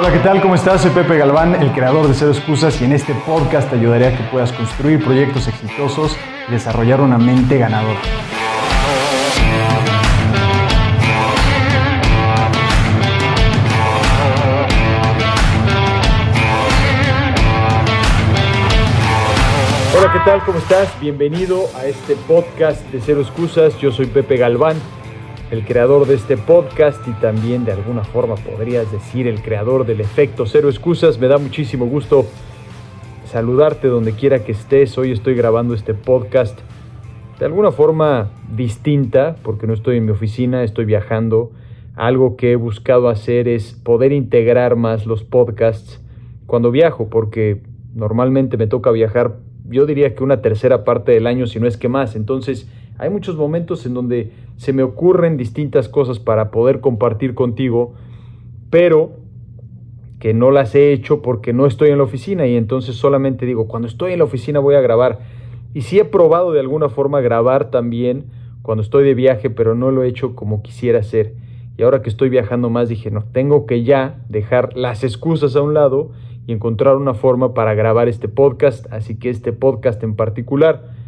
Hola, ¿qué tal? ¿Cómo estás? Soy Pepe Galván, el creador de Cero Excusas y en este podcast te ayudaré a que puedas construir proyectos exitosos y desarrollar una mente ganadora. Hola, ¿qué tal? ¿Cómo estás? Bienvenido a este podcast de Cero Excusas. Yo soy Pepe Galván el creador de este podcast y también de alguna forma podrías decir el creador del efecto cero excusas. Me da muchísimo gusto saludarte donde quiera que estés. Hoy estoy grabando este podcast de alguna forma distinta porque no estoy en mi oficina, estoy viajando. Algo que he buscado hacer es poder integrar más los podcasts cuando viajo porque normalmente me toca viajar yo diría que una tercera parte del año, si no es que más. Entonces, hay muchos momentos en donde se me ocurren distintas cosas para poder compartir contigo, pero que no las he hecho porque no estoy en la oficina y entonces solamente digo, cuando estoy en la oficina voy a grabar. Y sí he probado de alguna forma grabar también cuando estoy de viaje, pero no lo he hecho como quisiera hacer. Y ahora que estoy viajando más dije, no, tengo que ya dejar las excusas a un lado y encontrar una forma para grabar este podcast. Así que este podcast en particular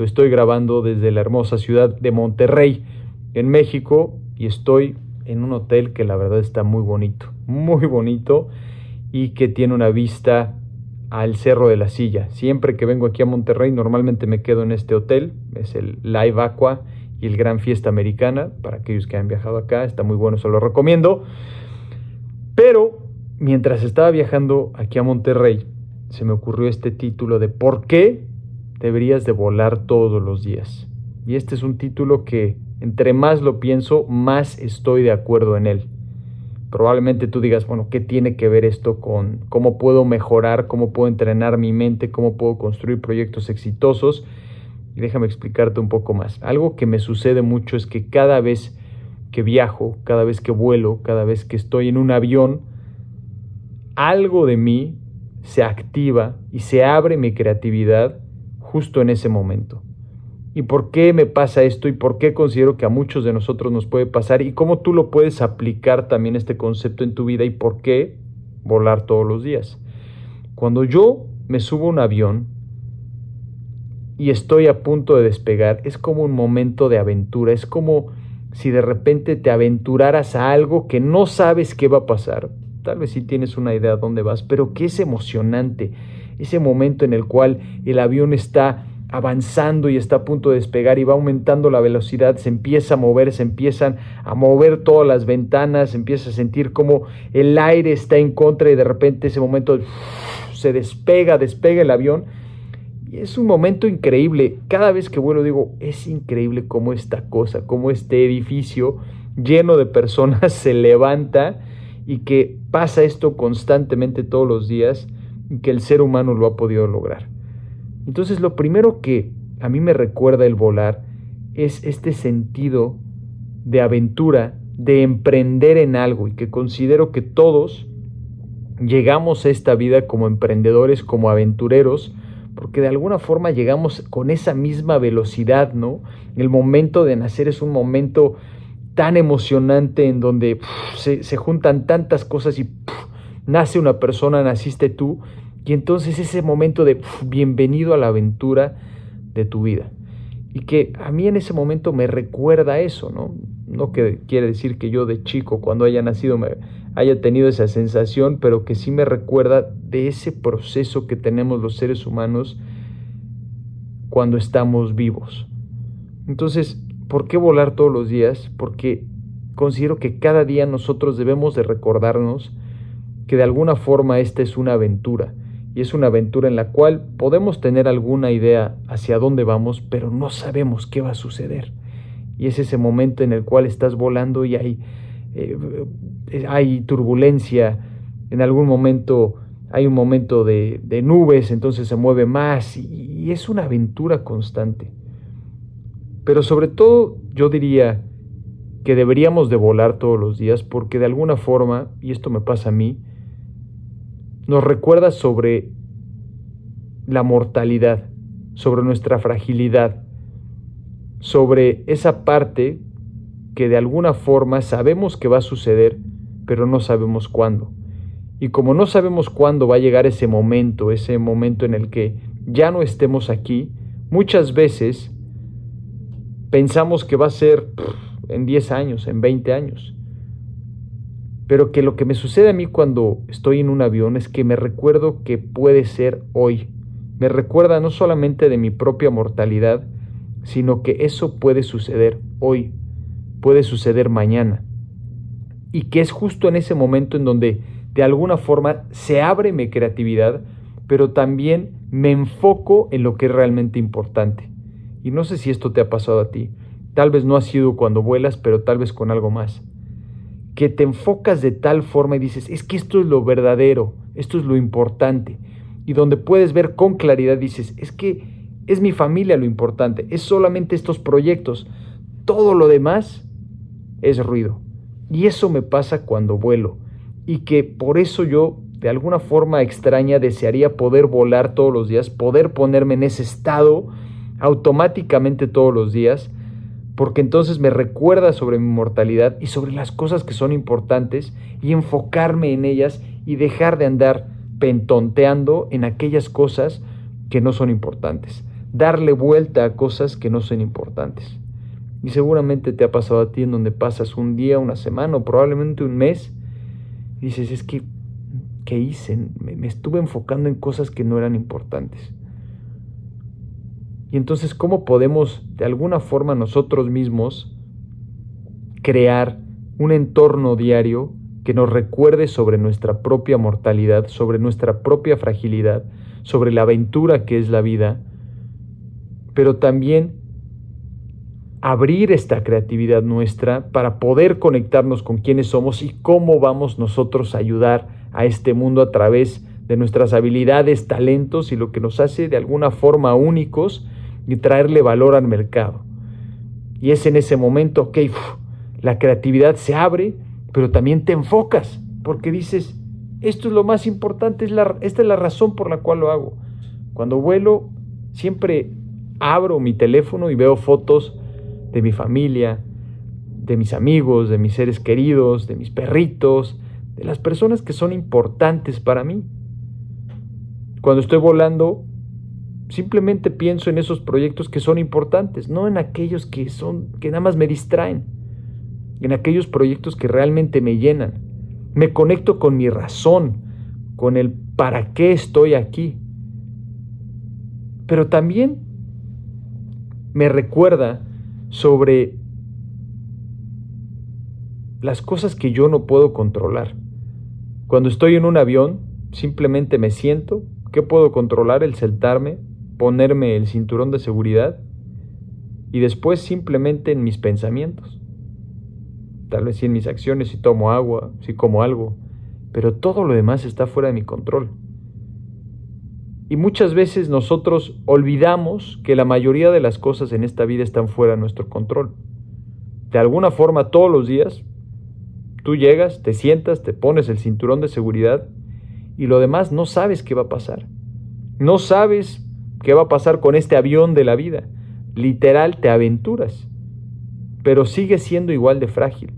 lo estoy grabando desde la hermosa ciudad de Monterrey, en México, y estoy en un hotel que la verdad está muy bonito, muy bonito y que tiene una vista al Cerro de la Silla. Siempre que vengo aquí a Monterrey normalmente me quedo en este hotel, es el Live Aqua y el Gran Fiesta Americana, para aquellos que han viajado acá, está muy bueno, se lo recomiendo. Pero mientras estaba viajando aquí a Monterrey, se me ocurrió este título de ¿Por qué deberías de volar todos los días. Y este es un título que entre más lo pienso, más estoy de acuerdo en él. Probablemente tú digas, bueno, ¿qué tiene que ver esto con cómo puedo mejorar, cómo puedo entrenar mi mente, cómo puedo construir proyectos exitosos? Y déjame explicarte un poco más. Algo que me sucede mucho es que cada vez que viajo, cada vez que vuelo, cada vez que estoy en un avión, algo de mí se activa y se abre mi creatividad justo en ese momento. ¿Y por qué me pasa esto y por qué considero que a muchos de nosotros nos puede pasar y cómo tú lo puedes aplicar también este concepto en tu vida y por qué volar todos los días? Cuando yo me subo a un avión y estoy a punto de despegar, es como un momento de aventura, es como si de repente te aventuraras a algo que no sabes qué va a pasar. Tal vez sí tienes una idea de dónde vas, pero que es emocionante ese momento en el cual el avión está avanzando y está a punto de despegar y va aumentando la velocidad, se empieza a mover, se empiezan a mover todas las ventanas, se empieza a sentir como el aire está en contra y de repente ese momento se despega, despega el avión. Y es un momento increíble. Cada vez que vuelo digo, es increíble cómo esta cosa, cómo este edificio lleno de personas se levanta y que pasa esto constantemente todos los días que el ser humano lo ha podido lograr. Entonces lo primero que a mí me recuerda el volar es este sentido de aventura, de emprender en algo y que considero que todos llegamos a esta vida como emprendedores, como aventureros, porque de alguna forma llegamos con esa misma velocidad, ¿no? El momento de nacer es un momento tan emocionante en donde se, juntan tantas cosas y nace una persona, naciste tú, y entonces ese momento de bienvenido a la aventura de tu vida. Y que a mí en ese momento me recuerda eso, ¿no? No que quiere decir que yo de chico, cuando haya nacido, me haya tenido esa sensación, pero que sí me recuerda de ese proceso que tenemos los seres humanos cuando estamos vivos. Entonces, ¿por qué volar todos los días? Porque considero que cada día nosotros debemos de recordarnos que de alguna forma esta es una aventura y es una aventura en la cual podemos tener alguna idea hacia dónde vamos, pero no sabemos qué va a suceder. Y es ese momento en el cual estás volando y hay, eh, hay turbulencia, en algún momento hay un momento de, nubes, entonces se mueve más y, y es una aventura constante. Pero sobre todo yo diría que deberíamos de volar todos los días porque de alguna forma, y esto me pasa a mí, nos recuerda sobre la mortalidad, sobre nuestra fragilidad, sobre esa parte que de alguna forma sabemos que va a suceder, pero no sabemos cuándo. Y como no sabemos cuándo va a llegar ese momento, ese momento en el que ya no estemos aquí, muchas veces pensamos que va a ser en 10 años, en 20 años. Pero que lo que me sucede a mí cuando estoy en un avión es que me recuerdo que puede ser hoy. Me recuerda no solamente de mi propia mortalidad, sino que eso puede suceder hoy, puede suceder mañana. Y que es justo en ese momento en donde de alguna forma se abre mi creatividad, pero también me enfoco en lo que es realmente importante. Y no sé si esto te ha pasado a ti. Tal vez no ha sido cuando vuelas, pero tal vez con algo más. Que te enfocas de tal forma y dices, es que esto es lo verdadero, esto es lo importante. Y donde puedes ver con claridad dices, es que es mi familia lo importante, es solamente estos proyectos. Todo lo demás es ruido. Y eso me pasa cuando vuelo y que por eso yo de alguna forma extraña desearía poder volar todos los días, poder ponerme en ese estado automáticamente todos los días, porque entonces me recuerda sobre mi mortalidad y sobre las cosas que son importantes y enfocarme en ellas y dejar de andar pentonteando en aquellas cosas que no son importantes, darle vuelta a cosas que no son importantes. Y seguramente te ha pasado a ti en donde pasas un día, una semana o probablemente un mes dices, es que, ¿qué hice? Me estuve enfocando en cosas que no eran importantes. Y entonces, ¿cómo podemos de alguna forma nosotros mismos crear un entorno diario que nos recuerde sobre nuestra propia mortalidad, sobre nuestra propia fragilidad, sobre la aventura que es la vida, pero también abrir esta creatividad nuestra para poder conectarnos con quienes somos y cómo vamos nosotros a ayudar a este mundo a través de nuestras habilidades, talentos y lo que nos hace de alguna forma únicos y traerle valor al mercado. Y es en ese momento, que la creatividad se abre, pero también te enfocas, porque dices, esto es lo más importante, es la, esta es la razón por la cual lo hago. Cuando vuelo, siempre abro mi teléfono y veo fotos de mi familia, de mis amigos, de mis seres queridos, de mis perritos, de las personas que son importantes para mí. Cuando estoy volando, simplemente pienso en esos proyectos que son importantes, no en aquellos que son que nada más me distraen, en aquellos proyectos que realmente me llenan. Me conecto con mi razón, con el para qué estoy aquí. Pero también me recuerda sobre las cosas que yo no puedo controlar. Cuando estoy en un avión, simplemente me siento. ¿Qué puedo controlar? El sentarme, ponerme el cinturón de seguridad y después simplemente en mis pensamientos. Tal vez si en mis acciones, si tomo agua, si como algo, pero todo lo demás está fuera de mi control. Y muchas veces nosotros olvidamos que la mayoría de las cosas en esta vida están fuera de nuestro control. De alguna forma todos los días tú llegas, te sientas, te pones el cinturón de seguridad y lo demás no sabes qué va a pasar. No sabes qué va a pasar con este avión de la vida. Literal te aventuras, pero sigues siendo igual de frágil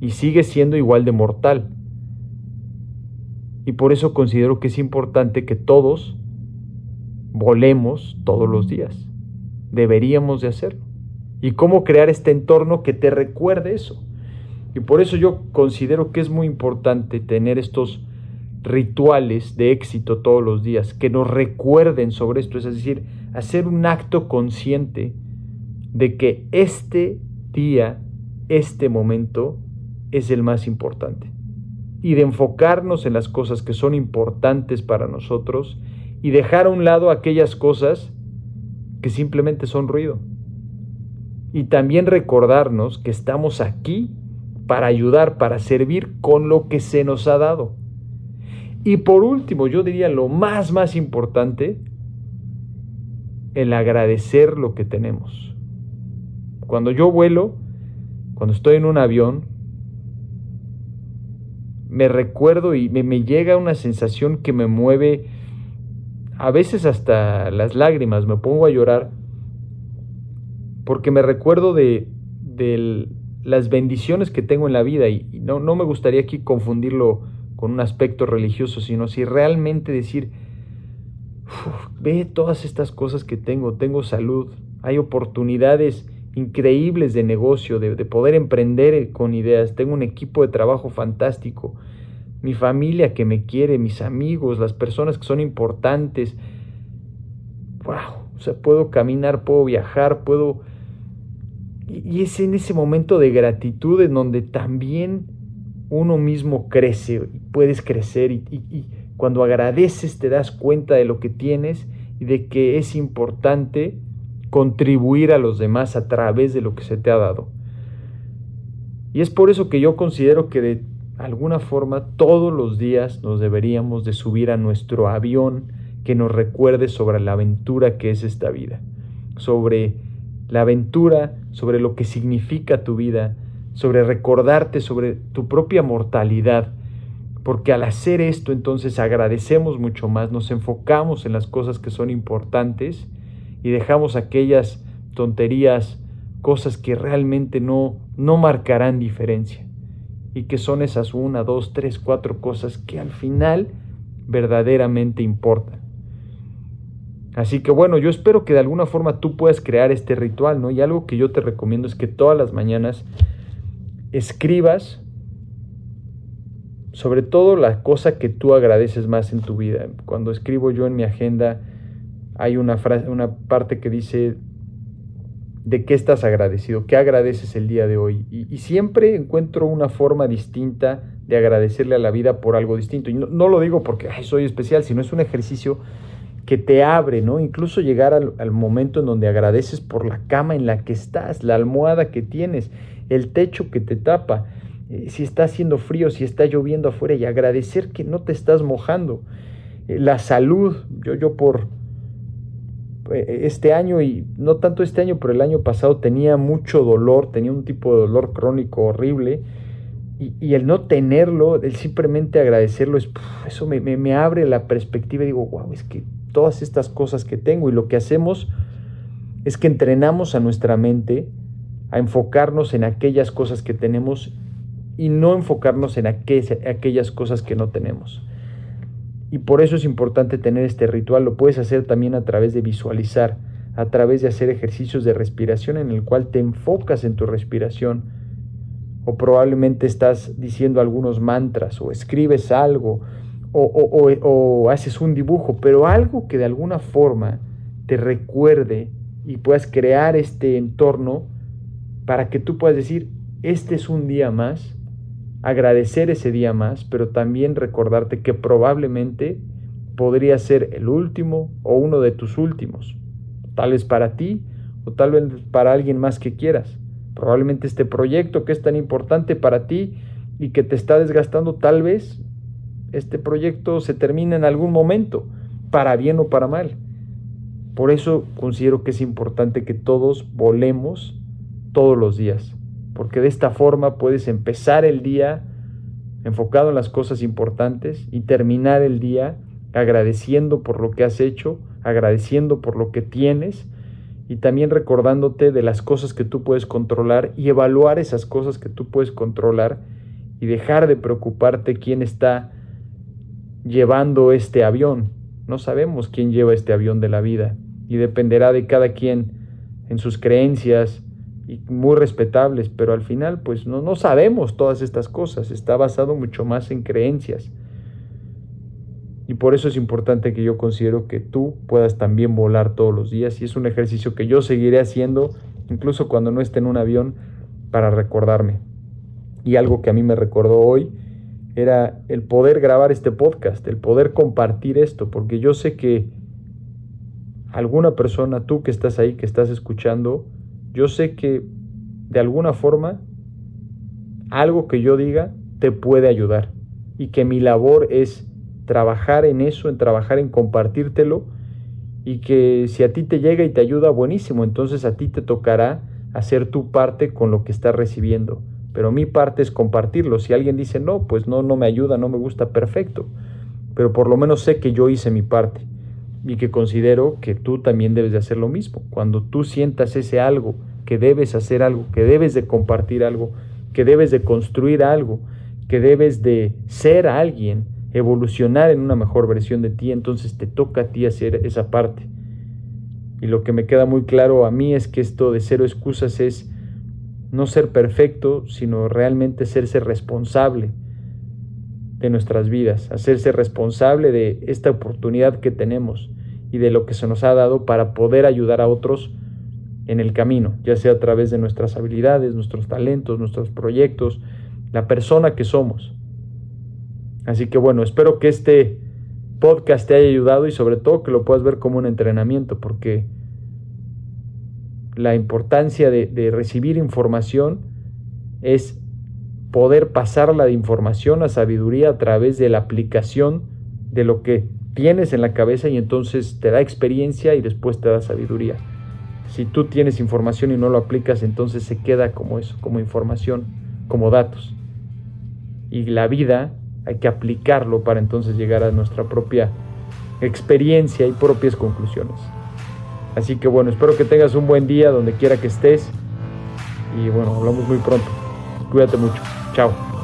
y sigues siendo igual de mortal. Y por eso considero que es importante que todos volemos todos los días. Deberíamos de hacerlo. ¿Y cómo crear este entorno que te recuerde eso? Y por eso yo considero que es muy importante tener estos rituales de éxito todos los días, que nos recuerden sobre esto, es decir, hacer un acto consciente de que este día, este momento es el más importante. Y de enfocarnos en las cosas que son importantes para nosotros y dejar a un lado aquellas cosas que simplemente son ruido. Y también recordarnos que estamos aquí para ayudar, para servir con lo que se nos ha dado. Y por último, yo diría lo más, más importante, el agradecer lo que tenemos. Cuando yo vuelo, cuando estoy en un avión, me recuerdo y me, llega una sensación que me mueve a veces hasta las lágrimas, me pongo a llorar porque me recuerdo de, las bendiciones que tengo en la vida y, no, no, me gustaría aquí confundirlo con un aspecto religioso, sino si realmente decir, ve todas estas cosas que tengo, tengo salud, hay oportunidades increíbles de negocio, de, de, poder emprender con ideas, tengo un equipo de trabajo fantástico, mi familia que me quiere, mis amigos, las personas que son importantes, wow, o sea, puedo caminar, puedo viajar, puedo... Y es en ese momento de gratitud en donde también uno mismo crece, puedes crecer y, y, cuando agradeces te das cuenta de lo que tienes y de que es importante contribuir a los demás a través de lo que se te ha dado. Y es por eso que yo considero que de alguna forma todos los días nos deberíamos de subir a nuestro avión que nos recuerde sobre la aventura que es esta vida, sobre la aventura, sobre lo que significa tu vida, sobre recordarte sobre tu propia mortalidad, porque al hacer esto entonces agradecemos mucho más, nos enfocamos en las cosas que son importantes y dejamos aquellas tonterías, cosas que realmente no, no marcarán diferencia y que son esas una, dos, tres, cuatro cosas que al final verdaderamente importan. Así que bueno, yo espero que de alguna forma tú puedas crear este ritual, ¿no? Y algo que yo te recomiendo es que todas las mañanas escribas sobre todo la cosa que tú agradeces más en tu vida. Cuando escribo yo en mi agenda hay una frase, una parte que dice de qué estás agradecido, qué agradeces el día de hoy. Y, siempre encuentro una forma distinta de agradecerle a la vida por algo distinto. Y no, lo digo porque soy especial, sino es un ejercicio que te abre, ¿no? Incluso llegar al, al momento en donde agradeces por la cama en la que estás, la almohada que tienes, el techo que te tapa, eh, si está haciendo frío, si está lloviendo afuera y agradecer que no te estás mojando. Eh, la salud, yo, yo por eh, este año y no tanto este año, pero el año pasado tenía mucho dolor, tenía un tipo de dolor crónico horrible. Y, el no tenerlo, el simplemente agradecerlo, es, eso me, me, abre la perspectiva y digo, wow, es que todas estas cosas que tengo y lo que hacemos es que entrenamos a nuestra mente a enfocarnos en aquellas cosas que tenemos y no enfocarnos en aquellas cosas que no tenemos. Y por eso es importante tener este ritual. Lo puedes hacer también a través de visualizar, a través de hacer ejercicios de respiración en el cual te enfocas en tu respiración. O probablemente estás diciendo algunos mantras o escribes algo o, o, haces un dibujo, pero algo que de alguna forma te recuerde y puedas crear este entorno para que tú puedas decir, este es un día más, agradecer ese día más, pero también recordarte que probablemente podría ser el último o uno de tus últimos, tal vez para ti o tal vez para alguien más que quieras. Probablemente este proyecto que es tan importante para ti y que te está desgastando, tal vez este proyecto se termine en algún momento, para bien o para mal. Por eso considero que es importante que todos volemos todos los días, porque de esta forma puedes empezar el día enfocado en las cosas importantes y terminar el día agradeciendo por lo que has hecho, agradeciendo por lo que tienes y también recordándote de las cosas que tú puedes controlar y evaluar esas cosas que tú puedes controlar y dejar de preocuparte quién está llevando este avión. No sabemos quién lleva este avión de la vida y dependerá de cada quien en sus creencias, y muy respetables, pero al final pues no, no sabemos todas estas cosas, está basado mucho más en creencias. Y por eso es importante que yo considero que tú puedas también volar todos los días y es un ejercicio que yo seguiré haciendo incluso cuando no esté en un avión para recordarme. Y algo que a mí me recordó hoy era el poder grabar este podcast, el poder compartir esto, porque yo sé que alguna persona, tú que estás ahí, que estás escuchando, yo sé que de alguna forma algo que yo diga te puede ayudar y que mi labor es trabajar en eso, en trabajar en compartírtelo y que si a ti te llega y te ayuda, buenísimo, entonces a ti te tocará hacer tu parte con lo que estás recibiendo. Pero mi parte es compartirlo. Si alguien dice, no, pues no, no me ayuda, no me gusta, perfecto. Pero por lo menos sé que yo hice mi parte y que considero que tú también debes de hacer lo mismo. Cuando tú sientas ese algo, que debes hacer algo, que debes de compartir algo, que debes de construir algo, que debes de ser alguien, evolucionar en una mejor versión de ti, entonces te toca a ti hacer esa parte. Y lo que me queda muy claro a mí es que esto de cero excusas es no ser perfecto, sino realmente serse responsable de nuestras vidas, hacerse responsable de esta oportunidad que tenemos y de lo que se nos ha dado para poder ayudar a otros en el camino, ya sea a través de nuestras habilidades, nuestros talentos, nuestros proyectos, la persona que somos. Así que bueno, espero que este podcast te haya ayudado y sobre todo que lo puedas ver como un entrenamiento, porque la importancia de, recibir información es poder pasarla de información a sabiduría a través de la aplicación de lo que tienes en la cabeza y entonces te da experiencia y después te da sabiduría. Si tú tienes información y no lo aplicas, entonces se queda como eso, como información, como datos. Y la vida hay que aplicarlo para entonces llegar a nuestra propia experiencia y propias conclusiones. Así que bueno, espero que tengas un buen día donde quiera que estés. Y bueno, hablamos muy pronto. Cuídate mucho. Chao.